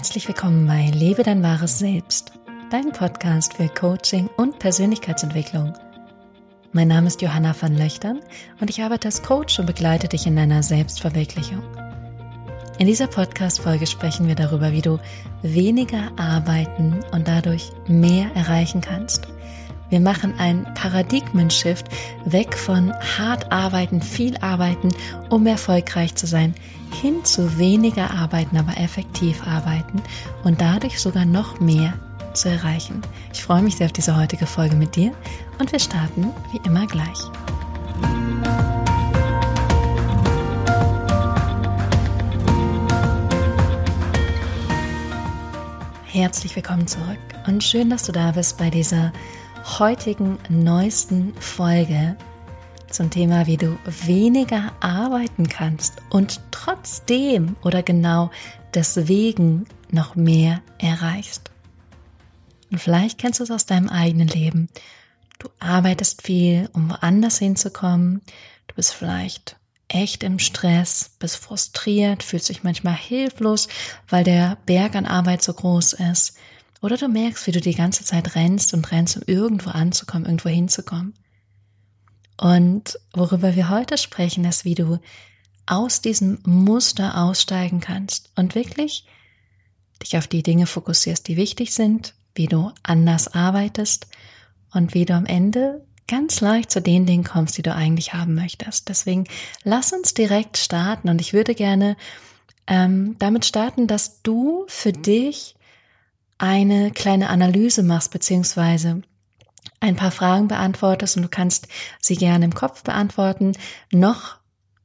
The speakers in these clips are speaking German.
Herzlich willkommen bei Lebe dein wahres Selbst, dein Podcast für Coaching und Persönlichkeitsentwicklung. Mein Name ist Johanna van Löchtern und ich arbeite als Coach und begleite dich in deiner Selbstverwirklichung. In dieser Podcast-Folge sprechen wir darüber, wie du weniger arbeiten und dadurch mehr erreichen kannst – wir machen einen Paradigmenshift weg von hart arbeiten, viel arbeiten, um erfolgreich zu sein, hin zu weniger arbeiten, aber effektiv arbeiten und dadurch sogar noch mehr zu erreichen. Ich freue mich sehr auf diese heutige Folge mit dir und wir starten wie immer gleich. Herzlich willkommen zurück und schön, dass du da bist bei dieser heutigen neuesten Folge zum Thema, wie du weniger arbeiten kannst und trotzdem oder genau deswegen noch mehr erreichst. Und vielleicht kennst du es aus deinem eigenen Leben. Du arbeitest viel, um woanders hinzukommen. Du bist vielleicht echt im Stress, bist frustriert, fühlst dich manchmal hilflos, weil der Berg an Arbeit so groß ist. Oder du merkst, wie du die ganze Zeit rennst und rennst, um irgendwo anzukommen, irgendwo hinzukommen. Und worüber wir heute sprechen, ist, wie du aus diesem Muster aussteigen kannst und wirklich dich auf die Dinge fokussierst, die wichtig sind, wie du anders arbeitest und wie du am Ende ganz leicht zu den Dingen kommst, die du eigentlich haben möchtest. Deswegen lass uns direkt starten und ich würde gerne ähm, damit starten, dass du für dich eine kleine Analyse machst, beziehungsweise ein paar Fragen beantwortest und du kannst sie gerne im Kopf beantworten. Noch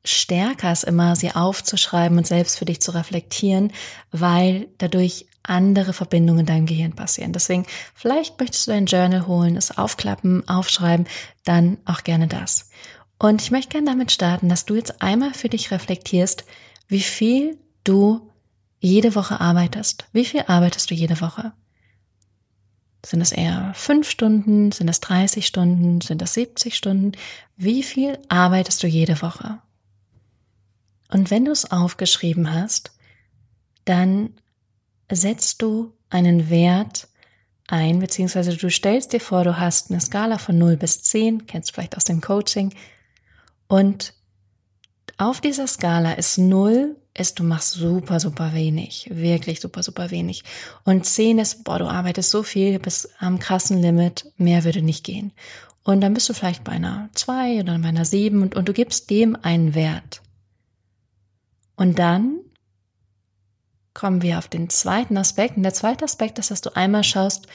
stärker ist immer, sie aufzuschreiben und selbst für dich zu reflektieren, weil dadurch andere Verbindungen in deinem Gehirn passieren. Deswegen, vielleicht möchtest du dein Journal holen, es aufklappen, aufschreiben, dann auch gerne das. Und ich möchte gerne damit starten, dass du jetzt einmal für dich reflektierst, wie viel du jede Woche arbeitest. Wie viel arbeitest du jede Woche? Sind es eher fünf Stunden? Sind es 30 Stunden? Sind es 70 Stunden? Wie viel arbeitest du jede Woche? Und wenn du es aufgeschrieben hast, dann setzt du einen Wert ein, beziehungsweise du stellst dir vor, du hast eine Skala von 0 bis 10, kennst du vielleicht aus dem Coaching, und auf dieser Skala ist 0 ist, du machst super, super wenig. Wirklich super, super wenig. Und zehn ist, boah, du arbeitest so viel bis am krassen Limit, mehr würde nicht gehen. Und dann bist du vielleicht bei einer zwei oder bei einer sieben und, und du gibst dem einen Wert. Und dann kommen wir auf den zweiten Aspekt. Und der zweite Aspekt ist, dass du einmal schaust,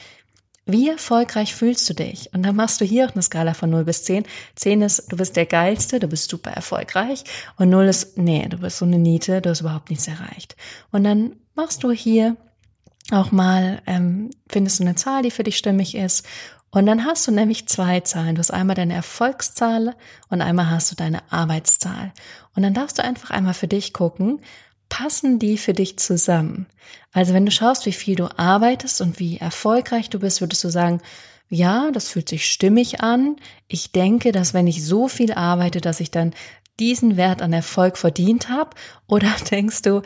wie erfolgreich fühlst du dich? Und dann machst du hier auch eine Skala von 0 bis 10. 10 ist, du bist der Geilste, du bist super erfolgreich. Und 0 ist, nee, du bist so eine Niete, du hast überhaupt nichts erreicht. Und dann machst du hier auch mal, ähm, findest du eine Zahl, die für dich stimmig ist. Und dann hast du nämlich zwei Zahlen. Du hast einmal deine Erfolgszahl und einmal hast du deine Arbeitszahl. Und dann darfst du einfach einmal für dich gucken, passen die für dich zusammen? Also wenn du schaust, wie viel du arbeitest und wie erfolgreich du bist, würdest du sagen, ja, das fühlt sich stimmig an. Ich denke, dass wenn ich so viel arbeite, dass ich dann diesen Wert an Erfolg verdient habe? Oder denkst du,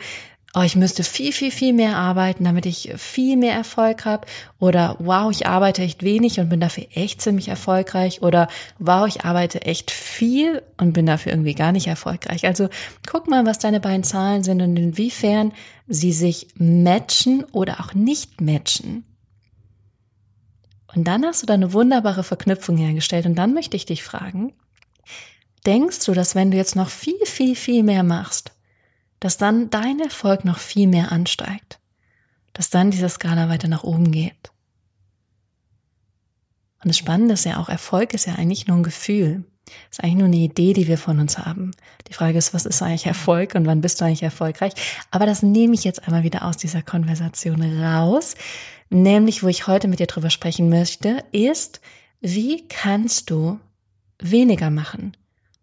oh, ich müsste viel, viel, viel mehr arbeiten, damit ich viel mehr Erfolg habe. Oder wow, ich arbeite echt wenig und bin dafür echt ziemlich erfolgreich. Oder wow, ich arbeite echt viel und bin dafür irgendwie gar nicht erfolgreich. Also guck mal, was deine beiden Zahlen sind und inwiefern sie sich matchen oder auch nicht matchen. Und dann hast du da eine wunderbare Verknüpfung hergestellt. Und dann möchte ich dich fragen, denkst du, dass wenn du jetzt noch viel, viel, viel mehr machst, dass dann dein Erfolg noch viel mehr ansteigt, dass dann diese Skala weiter nach oben geht. Und das Spannende ist ja auch, Erfolg ist ja eigentlich nur ein Gefühl. Ist eigentlich nur eine Idee, die wir von uns haben. Die Frage ist, was ist eigentlich Erfolg und wann bist du eigentlich erfolgreich? Aber das nehme ich jetzt einmal wieder aus dieser Konversation raus. Nämlich, wo ich heute mit dir drüber sprechen möchte, ist, wie kannst du weniger machen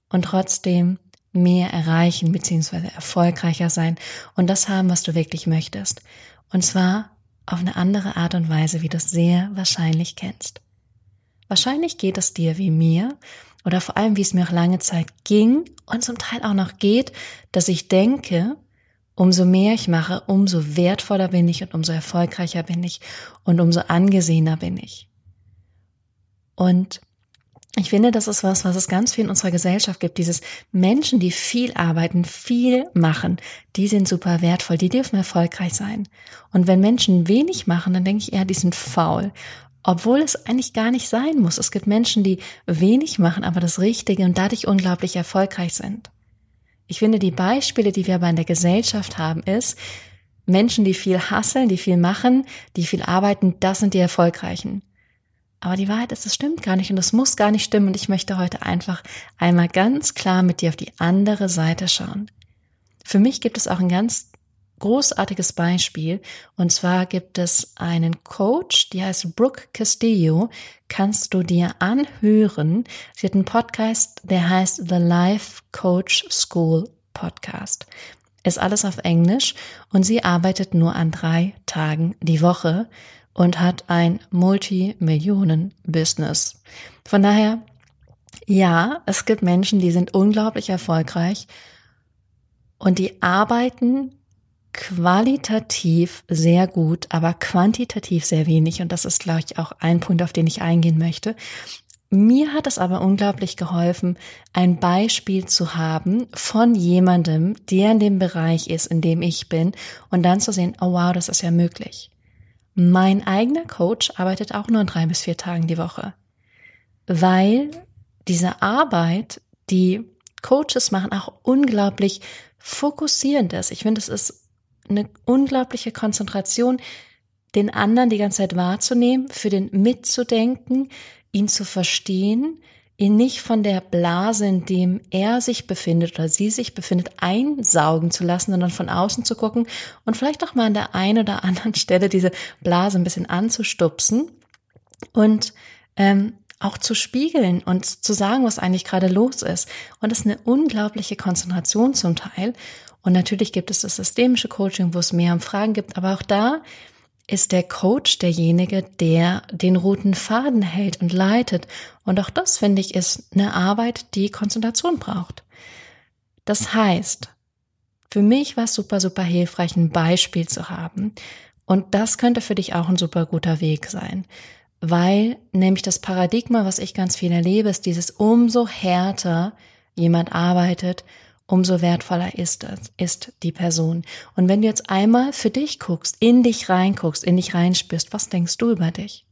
und trotzdem mehr erreichen bzw. erfolgreicher sein und das haben, was du wirklich möchtest. Und zwar auf eine andere Art und Weise, wie du es sehr wahrscheinlich kennst. Wahrscheinlich geht es dir wie mir oder vor allem, wie es mir auch lange Zeit ging und zum Teil auch noch geht, dass ich denke, Umso mehr ich mache, umso wertvoller bin ich und umso erfolgreicher bin ich und umso angesehener bin ich. Und ich finde, das ist was, was es ganz viel in unserer Gesellschaft gibt. Dieses Menschen, die viel arbeiten, viel machen, die sind super wertvoll, die dürfen erfolgreich sein. Und wenn Menschen wenig machen, dann denke ich eher, die sind faul. Obwohl es eigentlich gar nicht sein muss. Es gibt Menschen, die wenig machen, aber das Richtige und dadurch unglaublich erfolgreich sind. Ich finde, die Beispiele, die wir aber in der Gesellschaft haben, ist, Menschen, die viel hasseln, die viel machen, die viel arbeiten, das sind die Erfolgreichen. Aber die Wahrheit ist, es stimmt gar nicht und es muss gar nicht stimmen und ich möchte heute einfach einmal ganz klar mit dir auf die andere Seite schauen. Für mich gibt es auch ein ganz großartiges Beispiel und zwar gibt es einen Coach, die heißt Brooke Castillo, kannst du dir anhören. Sie hat einen Podcast, der heißt The Life Coach School Podcast. Ist alles auf Englisch und sie arbeitet nur an drei Tagen die Woche und hat ein Multimillionen-Business. Von daher, ja, es gibt Menschen, die sind unglaublich erfolgreich und die arbeiten qualitativ sehr gut, aber quantitativ sehr wenig. Und das ist, glaube ich, auch ein Punkt, auf den ich eingehen möchte. Mir hat es aber unglaublich geholfen, ein Beispiel zu haben von jemandem, der in dem Bereich ist, in dem ich bin, und dann zu sehen, oh wow, das ist ja möglich. Mein eigener Coach arbeitet auch nur drei bis vier Tagen die Woche, weil diese Arbeit, die Coaches machen, auch unglaublich fokussierend ist. Ich finde, es ist eine unglaubliche Konzentration, den anderen die ganze Zeit wahrzunehmen, für den mitzudenken, ihn zu verstehen, ihn nicht von der Blase, in dem er sich befindet oder sie sich befindet, einsaugen zu lassen, sondern von außen zu gucken und vielleicht auch mal an der einen oder anderen Stelle diese Blase ein bisschen anzustupsen und ähm, auch zu spiegeln und zu sagen, was eigentlich gerade los ist. Und das ist eine unglaubliche Konzentration zum Teil. Und natürlich gibt es das systemische Coaching, wo es mehr um Fragen gibt, aber auch da ist der Coach derjenige, der den roten Faden hält und leitet. Und auch das, finde ich, ist eine Arbeit, die Konzentration braucht. Das heißt, für mich war es super, super hilfreich, ein Beispiel zu haben. Und das könnte für dich auch ein super guter Weg sein. Weil nämlich das Paradigma, was ich ganz viel erlebe, ist dieses umso härter jemand arbeitet, umso wertvoller ist es, ist die Person. Und wenn du jetzt einmal für dich guckst, in dich reinguckst, in dich reinspürst, was denkst du über dich?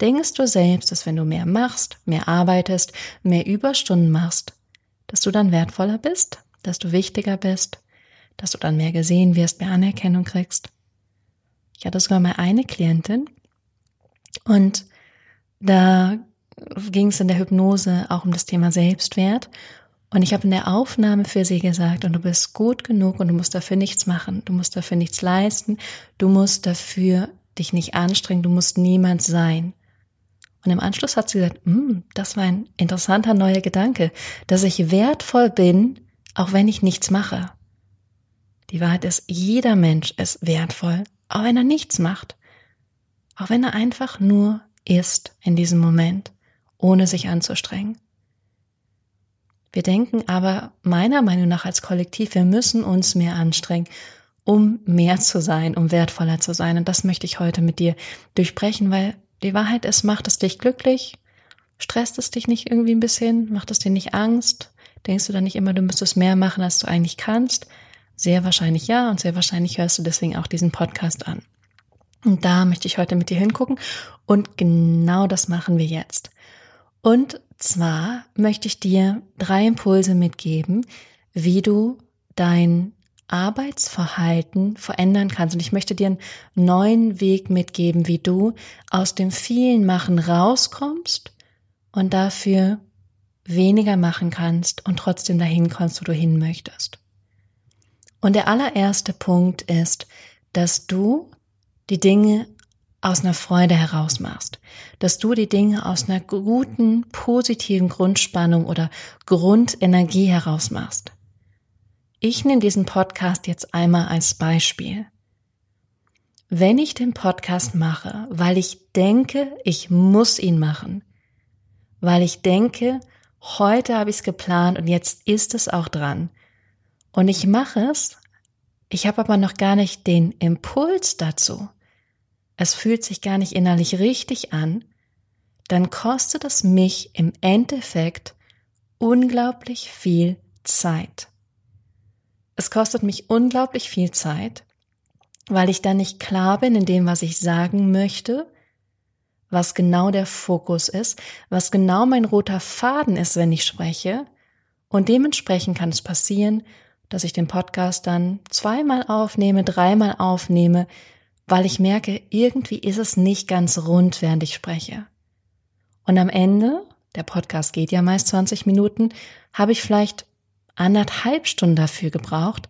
Denkst du selbst, dass wenn du mehr machst, mehr arbeitest, mehr Überstunden machst, dass du dann wertvoller bist, dass du wichtiger bist, dass du dann mehr gesehen wirst, mehr Anerkennung kriegst? Ich hatte sogar mal eine Klientin und da ging es in der Hypnose auch um das Thema Selbstwert und ich habe in der Aufnahme für sie gesagt, und du bist gut genug und du musst dafür nichts machen, du musst dafür nichts leisten, du musst dafür dich nicht anstrengen, du musst niemand sein. Und im Anschluss hat sie gesagt, mm, das war ein interessanter neuer Gedanke, dass ich wertvoll bin, auch wenn ich nichts mache. Die Wahrheit ist, jeder Mensch ist wertvoll, auch wenn er nichts macht. Auch wenn er einfach nur ist in diesem Moment, ohne sich anzustrengen. Wir denken aber meiner Meinung nach als Kollektiv, wir müssen uns mehr anstrengen, um mehr zu sein, um wertvoller zu sein. Und das möchte ich heute mit dir durchbrechen, weil die Wahrheit ist, macht es dich glücklich? Stresst es dich nicht irgendwie ein bisschen? Macht es dir nicht Angst? Denkst du dann nicht immer, du müsstest mehr machen, als du eigentlich kannst? Sehr wahrscheinlich ja und sehr wahrscheinlich hörst du deswegen auch diesen Podcast an. Und da möchte ich heute mit dir hingucken und genau das machen wir jetzt. Und zwar möchte ich dir drei Impulse mitgeben, wie du dein Arbeitsverhalten verändern kannst. Und ich möchte dir einen neuen Weg mitgeben, wie du aus dem vielen Machen rauskommst und dafür weniger machen kannst und trotzdem dahin kommst, wo du hin möchtest. Und der allererste Punkt ist, dass du die Dinge aus einer Freude heraus machst, dass du die Dinge aus einer guten, positiven Grundspannung oder Grundenergie heraus machst. Ich nehme diesen Podcast jetzt einmal als Beispiel. Wenn ich den Podcast mache, weil ich denke, ich muss ihn machen, weil ich denke, heute habe ich es geplant und jetzt ist es auch dran, und ich mache es, ich habe aber noch gar nicht den Impuls dazu, es fühlt sich gar nicht innerlich richtig an, dann kostet es mich im Endeffekt unglaublich viel Zeit. Es kostet mich unglaublich viel Zeit, weil ich dann nicht klar bin in dem, was ich sagen möchte, was genau der Fokus ist, was genau mein roter Faden ist, wenn ich spreche. Und dementsprechend kann es passieren, dass ich den Podcast dann zweimal aufnehme, dreimal aufnehme, weil ich merke, irgendwie ist es nicht ganz rund, während ich spreche. Und am Ende, der Podcast geht ja meist 20 Minuten, habe ich vielleicht anderthalb Stunden dafür gebraucht,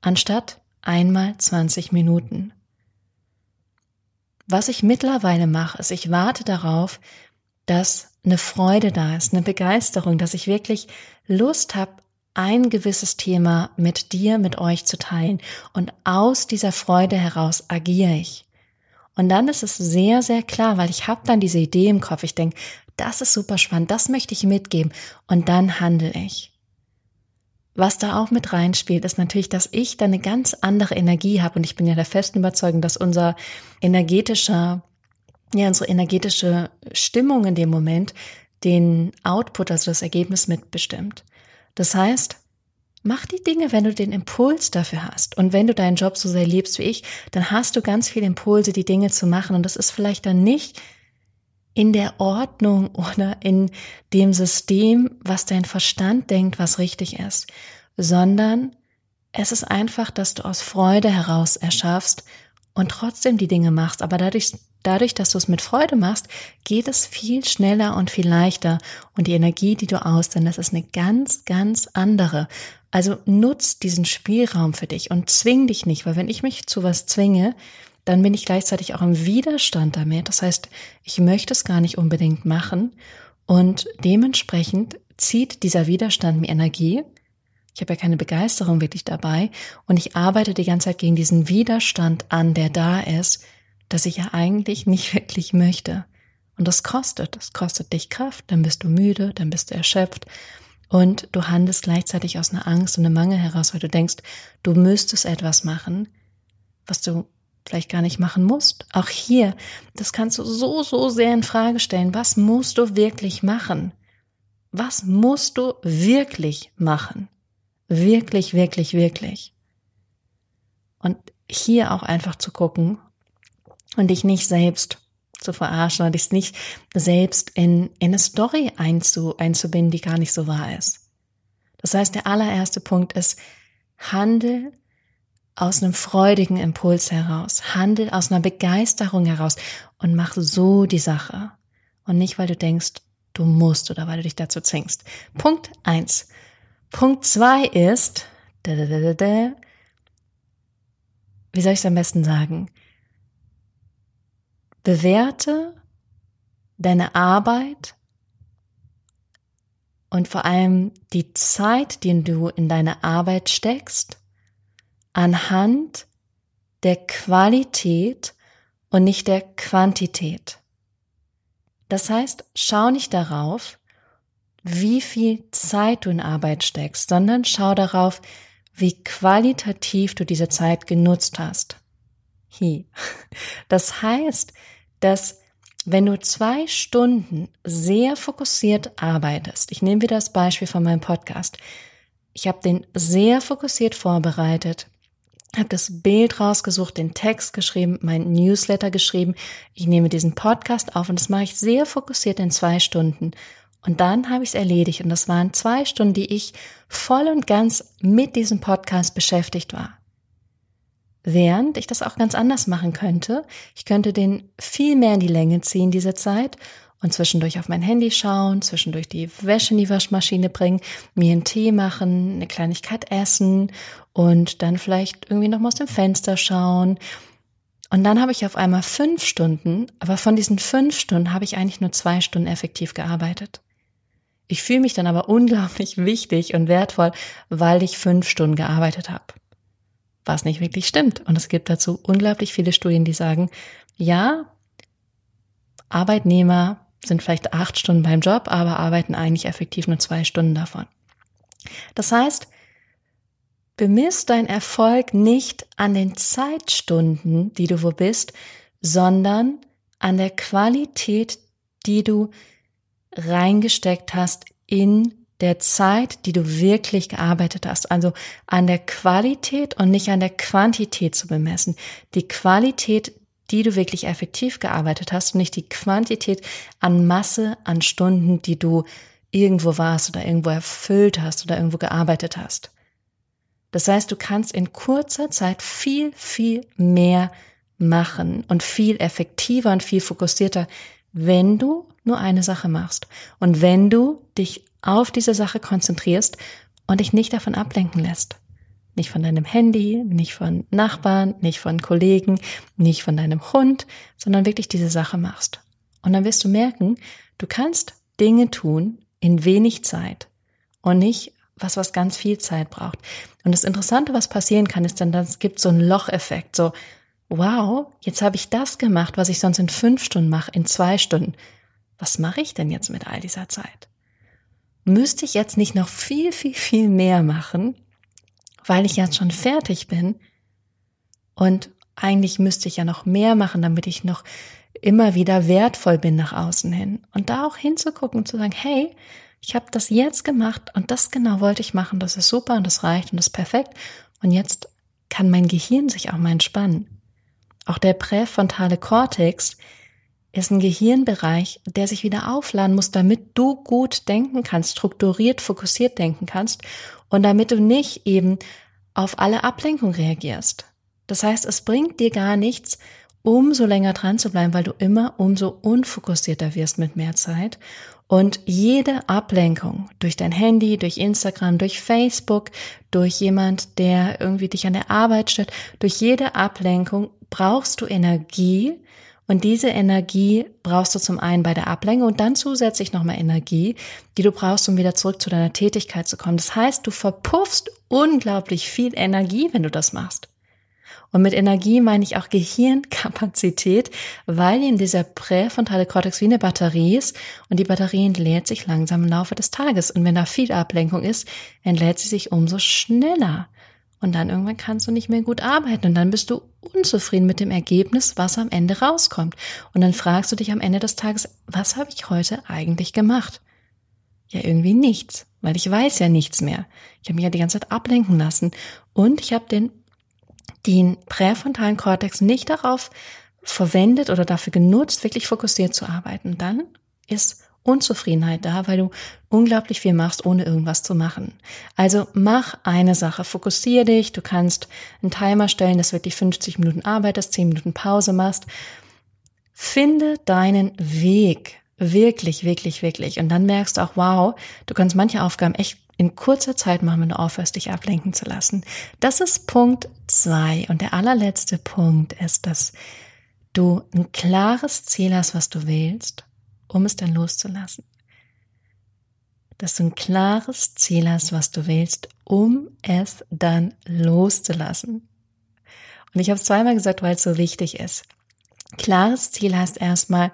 anstatt einmal 20 Minuten. Was ich mittlerweile mache, ist, ich warte darauf, dass eine Freude da ist, eine Begeisterung, dass ich wirklich Lust habe, ein gewisses Thema mit dir, mit euch zu teilen. Und aus dieser Freude heraus agiere ich. Und dann ist es sehr, sehr klar, weil ich habe dann diese Idee im Kopf. Ich denke, das ist super spannend, das möchte ich mitgeben. Und dann handle ich. Was da auch mit reinspielt, ist natürlich, dass ich da eine ganz andere Energie habe. Und ich bin ja der festen Überzeugung, dass unser energetischer, ja, unsere energetische Stimmung in dem Moment den Output, also das Ergebnis mitbestimmt. Das heißt, mach die Dinge, wenn du den Impuls dafür hast. Und wenn du deinen Job so sehr liebst wie ich, dann hast du ganz viele Impulse, die Dinge zu machen. Und das ist vielleicht dann nicht in der Ordnung oder in dem System, was dein Verstand denkt, was richtig ist, sondern es ist einfach, dass du aus Freude heraus erschaffst und trotzdem die Dinge machst, aber dadurch dadurch, dass du es mit Freude machst, geht es viel schneller und viel leichter und die Energie, die du aussendest, ist eine ganz, ganz andere. Also nutz diesen Spielraum für dich und zwing dich nicht, weil wenn ich mich zu was zwinge, dann bin ich gleichzeitig auch im Widerstand damit. Das heißt, ich möchte es gar nicht unbedingt machen und dementsprechend zieht dieser Widerstand mir Energie. Ich habe ja keine Begeisterung wirklich dabei und ich arbeite die ganze Zeit gegen diesen Widerstand an, der da ist, das ich ja eigentlich nicht wirklich möchte. Und das kostet, das kostet dich Kraft, dann bist du müde, dann bist du erschöpft und du handelst gleichzeitig aus einer Angst und einem Mangel heraus, weil du denkst, du müsstest etwas machen, was du vielleicht gar nicht machen musst. Auch hier, das kannst du so, so sehr in Frage stellen. Was musst du wirklich machen? Was musst du wirklich machen? Wirklich, wirklich, wirklich. Und hier auch einfach zu gucken, und dich nicht selbst zu verarschen oder dich nicht selbst in, in eine Story einzu, einzubinden, die gar nicht so wahr ist. Das heißt, der allererste Punkt ist, handel aus einem freudigen Impuls heraus, handel aus einer Begeisterung heraus und mach so die Sache. Und nicht, weil du denkst, du musst oder weil du dich dazu zwingst. Punkt eins. Punkt zwei ist, da, da, da, da, wie soll ich es am besten sagen? Bewerte deine Arbeit und vor allem die Zeit, die du in deine Arbeit steckst, anhand der Qualität und nicht der Quantität. Das heißt, schau nicht darauf, wie viel Zeit du in Arbeit steckst, sondern schau darauf, wie qualitativ du diese Zeit genutzt hast. Hi. Das heißt, dass wenn du zwei Stunden sehr fokussiert arbeitest, ich nehme wieder das Beispiel von meinem Podcast, ich habe den sehr fokussiert vorbereitet, habe das Bild rausgesucht, den Text geschrieben, mein Newsletter geschrieben, ich nehme diesen Podcast auf und das mache ich sehr fokussiert in zwei Stunden. Und dann habe ich es erledigt und das waren zwei Stunden, die ich voll und ganz mit diesem Podcast beschäftigt war. Während ich das auch ganz anders machen könnte. Ich könnte den viel mehr in die Länge ziehen, diese Zeit, und zwischendurch auf mein Handy schauen, zwischendurch die Wäsche in die Waschmaschine bringen, mir einen Tee machen, eine Kleinigkeit essen und dann vielleicht irgendwie noch mal aus dem Fenster schauen. Und dann habe ich auf einmal fünf Stunden, aber von diesen fünf Stunden habe ich eigentlich nur zwei Stunden effektiv gearbeitet. Ich fühle mich dann aber unglaublich wichtig und wertvoll, weil ich fünf Stunden gearbeitet habe was nicht wirklich stimmt. Und es gibt dazu unglaublich viele Studien, die sagen, ja, Arbeitnehmer sind vielleicht acht Stunden beim Job, aber arbeiten eigentlich effektiv nur zwei Stunden davon. Das heißt, bemisst dein Erfolg nicht an den Zeitstunden, die du wo bist, sondern an der Qualität, die du reingesteckt hast in der Zeit, die du wirklich gearbeitet hast. Also an der Qualität und nicht an der Quantität zu bemessen. Die Qualität, die du wirklich effektiv gearbeitet hast und nicht die Quantität an Masse, an Stunden, die du irgendwo warst oder irgendwo erfüllt hast oder irgendwo gearbeitet hast. Das heißt, du kannst in kurzer Zeit viel, viel mehr machen und viel effektiver und viel fokussierter, wenn du nur eine Sache machst und wenn du dich auf diese Sache konzentrierst und dich nicht davon ablenken lässt. Nicht von deinem Handy, nicht von Nachbarn, nicht von Kollegen, nicht von deinem Hund, sondern wirklich diese Sache machst. Und dann wirst du merken, du kannst Dinge tun in wenig Zeit und nicht was, was ganz viel Zeit braucht. Und das Interessante, was passieren kann, ist dann, es gibt so einen Locheffekt, so, wow, jetzt habe ich das gemacht, was ich sonst in fünf Stunden mache, in zwei Stunden. Was mache ich denn jetzt mit all dieser Zeit? Müsste ich jetzt nicht noch viel, viel, viel mehr machen, weil ich jetzt schon fertig bin. Und eigentlich müsste ich ja noch mehr machen, damit ich noch immer wieder wertvoll bin nach außen hin. Und da auch hinzugucken und zu sagen, hey, ich habe das jetzt gemacht und das genau wollte ich machen, das ist super und das reicht und das ist perfekt. Und jetzt kann mein Gehirn sich auch mal entspannen. Auch der präfrontale Kortex ist ein Gehirnbereich, der sich wieder aufladen muss, damit du gut denken kannst, strukturiert, fokussiert denken kannst und damit du nicht eben auf alle Ablenkung reagierst. Das heißt, es bringt dir gar nichts, umso länger dran zu bleiben, weil du immer umso unfokussierter wirst mit mehr Zeit. Und jede Ablenkung durch dein Handy, durch Instagram, durch Facebook, durch jemand, der irgendwie dich an der Arbeit stört, durch jede Ablenkung brauchst du Energie, und diese Energie brauchst du zum einen bei der Ablenkung und dann zusätzlich nochmal Energie, die du brauchst, um wieder zurück zu deiner Tätigkeit zu kommen. Das heißt, du verpuffst unglaublich viel Energie, wenn du das machst. Und mit Energie meine ich auch Gehirnkapazität, weil in dieser präfrontale Kortex wie eine Batterie ist und die Batterie entlädt sich langsam im Laufe des Tages. Und wenn da viel Ablenkung ist, entlädt sie sich umso schneller. Und dann irgendwann kannst du nicht mehr gut arbeiten und dann bist du unzufrieden mit dem Ergebnis, was am Ende rauskommt. Und dann fragst du dich am Ende des Tages, was habe ich heute eigentlich gemacht? Ja, irgendwie nichts, weil ich weiß ja nichts mehr. Ich habe mich ja die ganze Zeit ablenken lassen und ich habe den, den präfrontalen Kortex nicht darauf verwendet oder dafür genutzt, wirklich fokussiert zu arbeiten. Dann ist Unzufriedenheit da, weil du unglaublich viel machst, ohne irgendwas zu machen. Also mach eine Sache, fokussiere dich, du kannst einen Timer stellen, dass wirklich 50 Minuten arbeitest, 10 Minuten Pause machst. Finde deinen Weg. Wirklich, wirklich, wirklich. Und dann merkst du auch, wow, du kannst manche Aufgaben echt in kurzer Zeit machen, wenn du aufhörst, dich ablenken zu lassen. Das ist Punkt zwei. Und der allerletzte Punkt ist, dass du ein klares Ziel hast, was du willst um es dann loszulassen. Dass du ein klares Ziel hast, was du willst, um es dann loszulassen. Und ich habe es zweimal gesagt, weil es so wichtig ist. Klares Ziel heißt erstmal,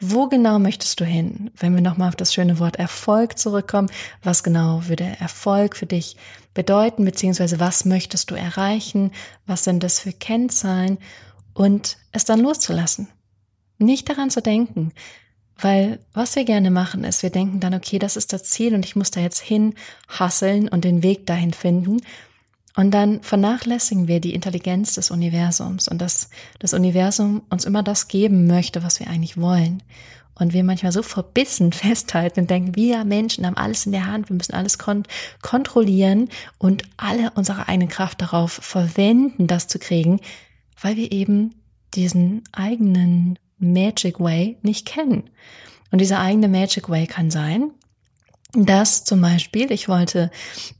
wo genau möchtest du hin? Wenn wir nochmal auf das schöne Wort Erfolg zurückkommen, was genau würde Erfolg für dich bedeuten, beziehungsweise was möchtest du erreichen? Was sind das für Kennzahlen? Und es dann loszulassen. Nicht daran zu denken, weil was wir gerne machen ist, wir denken dann, okay, das ist das Ziel und ich muss da jetzt hin hasseln und den Weg dahin finden. Und dann vernachlässigen wir die Intelligenz des Universums und dass das Universum uns immer das geben möchte, was wir eigentlich wollen. Und wir manchmal so verbissen festhalten und denken, wir Menschen haben alles in der Hand, wir müssen alles kon kontrollieren und alle unsere eigene Kraft darauf verwenden, das zu kriegen, weil wir eben diesen eigenen Magic Way nicht kennen. Und dieser eigene Magic Way kann sein, dass zum Beispiel, ich wollte,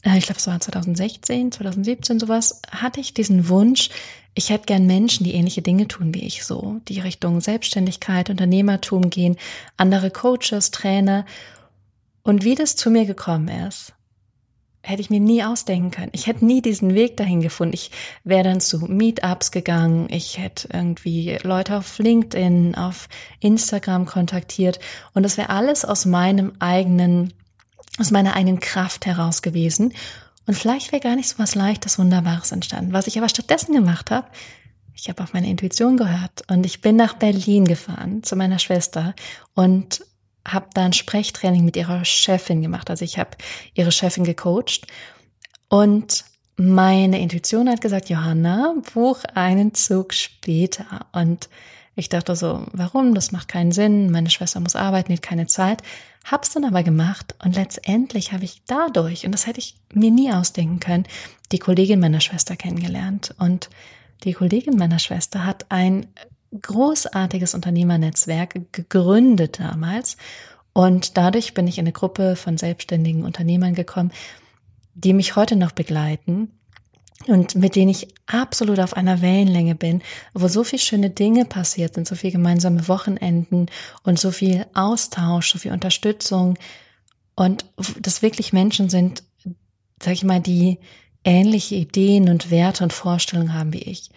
äh, ich glaube es war 2016, 2017 sowas, hatte ich diesen Wunsch, ich hätte gern Menschen, die ähnliche Dinge tun wie ich so, die Richtung Selbstständigkeit, Unternehmertum gehen, andere Coaches, Trainer. Und wie das zu mir gekommen ist, hätte ich mir nie ausdenken können. Ich hätte nie diesen Weg dahin gefunden. Ich wäre dann zu Meetups gegangen. Ich hätte irgendwie Leute auf LinkedIn, auf Instagram kontaktiert. Und das wäre alles aus meinem eigenen, aus meiner eigenen Kraft heraus gewesen. Und vielleicht wäre gar nicht so was Leichtes, Wunderbares entstanden. Was ich aber stattdessen gemacht habe, ich habe auf meine Intuition gehört und ich bin nach Berlin gefahren zu meiner Schwester und habe da ein Sprechtraining mit ihrer Chefin gemacht. Also ich habe ihre Chefin gecoacht und meine Intuition hat gesagt, Johanna, buch einen Zug später. Und ich dachte so, warum? Das macht keinen Sinn. Meine Schwester muss arbeiten, hat keine Zeit. Hab's dann aber gemacht und letztendlich habe ich dadurch, und das hätte ich mir nie ausdenken können, die Kollegin meiner Schwester kennengelernt. Und die Kollegin meiner Schwester hat ein großartiges Unternehmernetzwerk gegründet damals. Und dadurch bin ich in eine Gruppe von selbstständigen Unternehmern gekommen, die mich heute noch begleiten und mit denen ich absolut auf einer Wellenlänge bin, wo so viel schöne Dinge passiert sind, so viel gemeinsame Wochenenden und so viel Austausch, so viel Unterstützung und das wirklich Menschen sind, sag ich mal, die ähnliche Ideen und Werte und Vorstellungen haben wie ich.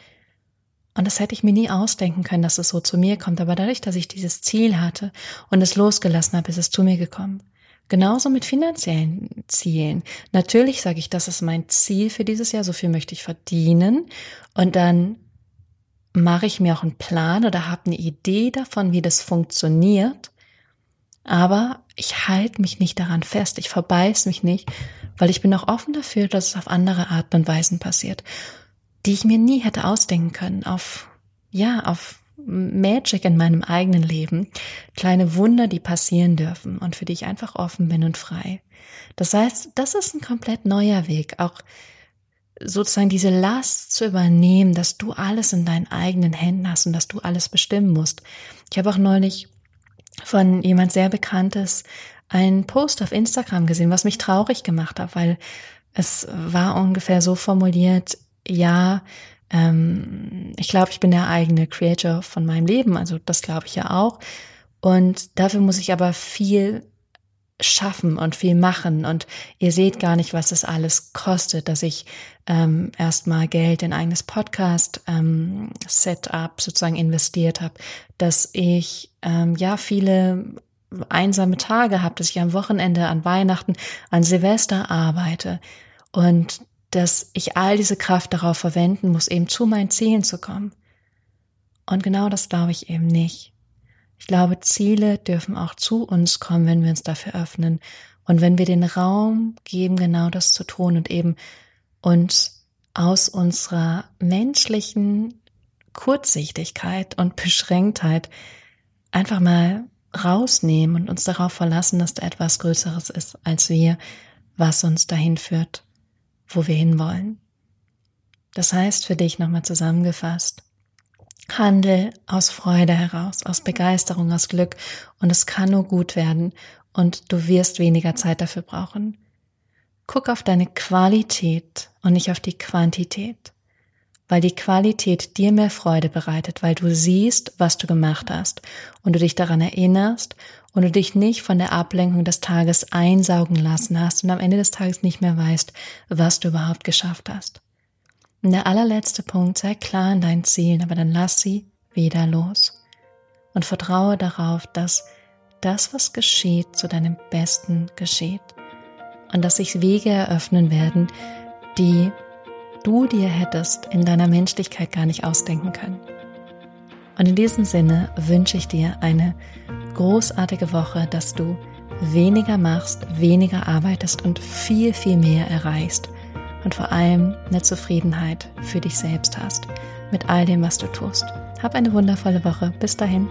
Und das hätte ich mir nie ausdenken können, dass es so zu mir kommt. Aber dadurch, dass ich dieses Ziel hatte und es losgelassen habe, ist es zu mir gekommen. Genauso mit finanziellen Zielen. Natürlich sage ich, das ist mein Ziel für dieses Jahr, so viel möchte ich verdienen. Und dann mache ich mir auch einen Plan oder habe eine Idee davon, wie das funktioniert. Aber ich halte mich nicht daran fest, ich verbeiß mich nicht, weil ich bin auch offen dafür, dass es auf andere Arten und Weisen passiert, die ich mir nie hätte ausdenken können, auf, ja, auf Magic in meinem eigenen Leben, kleine Wunder, die passieren dürfen und für die ich einfach offen bin und frei. Das heißt, das ist ein komplett neuer Weg, auch sozusagen diese Last zu übernehmen, dass du alles in deinen eigenen Händen hast und dass du alles bestimmen musst. Ich habe auch neulich von jemand sehr Bekanntes einen Post auf Instagram gesehen, was mich traurig gemacht hat, weil es war ungefähr so formuliert, ja, ähm, ich glaube, ich bin der eigene Creator von meinem Leben, also das glaube ich ja auch. Und dafür muss ich aber viel schaffen und viel machen. Und ihr seht gar nicht, was es alles kostet, dass ich ähm, erstmal Geld in eigenes Podcast-Setup ähm, sozusagen investiert habe, dass ich ähm, ja viele einsame Tage habe, dass ich am Wochenende, an Weihnachten, an Silvester arbeite. Und dass ich all diese Kraft darauf verwenden muss, eben zu meinen Zielen zu kommen. Und genau das glaube ich eben nicht. Ich glaube, Ziele dürfen auch zu uns kommen, wenn wir uns dafür öffnen und wenn wir den Raum geben, genau das zu tun und eben uns aus unserer menschlichen Kurzsichtigkeit und Beschränktheit einfach mal rausnehmen und uns darauf verlassen, dass da etwas Größeres ist als wir, was uns dahin führt wo wir hinwollen. Das heißt für dich nochmal zusammengefasst, handel aus Freude heraus, aus Begeisterung, aus Glück und es kann nur gut werden und du wirst weniger Zeit dafür brauchen. Guck auf deine Qualität und nicht auf die Quantität, weil die Qualität dir mehr Freude bereitet, weil du siehst, was du gemacht hast und du dich daran erinnerst und du dich nicht von der Ablenkung des Tages einsaugen lassen hast und am Ende des Tages nicht mehr weißt, was du überhaupt geschafft hast. Und der allerletzte Punkt, sei klar in deinen Zielen, aber dann lass sie wieder los und vertraue darauf, dass das, was geschieht, zu deinem Besten geschieht und dass sich Wege eröffnen werden, die du dir hättest in deiner Menschlichkeit gar nicht ausdenken können. Und in diesem Sinne wünsche ich dir eine großartige Woche, dass du weniger machst, weniger arbeitest und viel, viel mehr erreichst und vor allem eine Zufriedenheit für dich selbst hast mit all dem, was du tust. Hab eine wundervolle Woche. Bis dahin.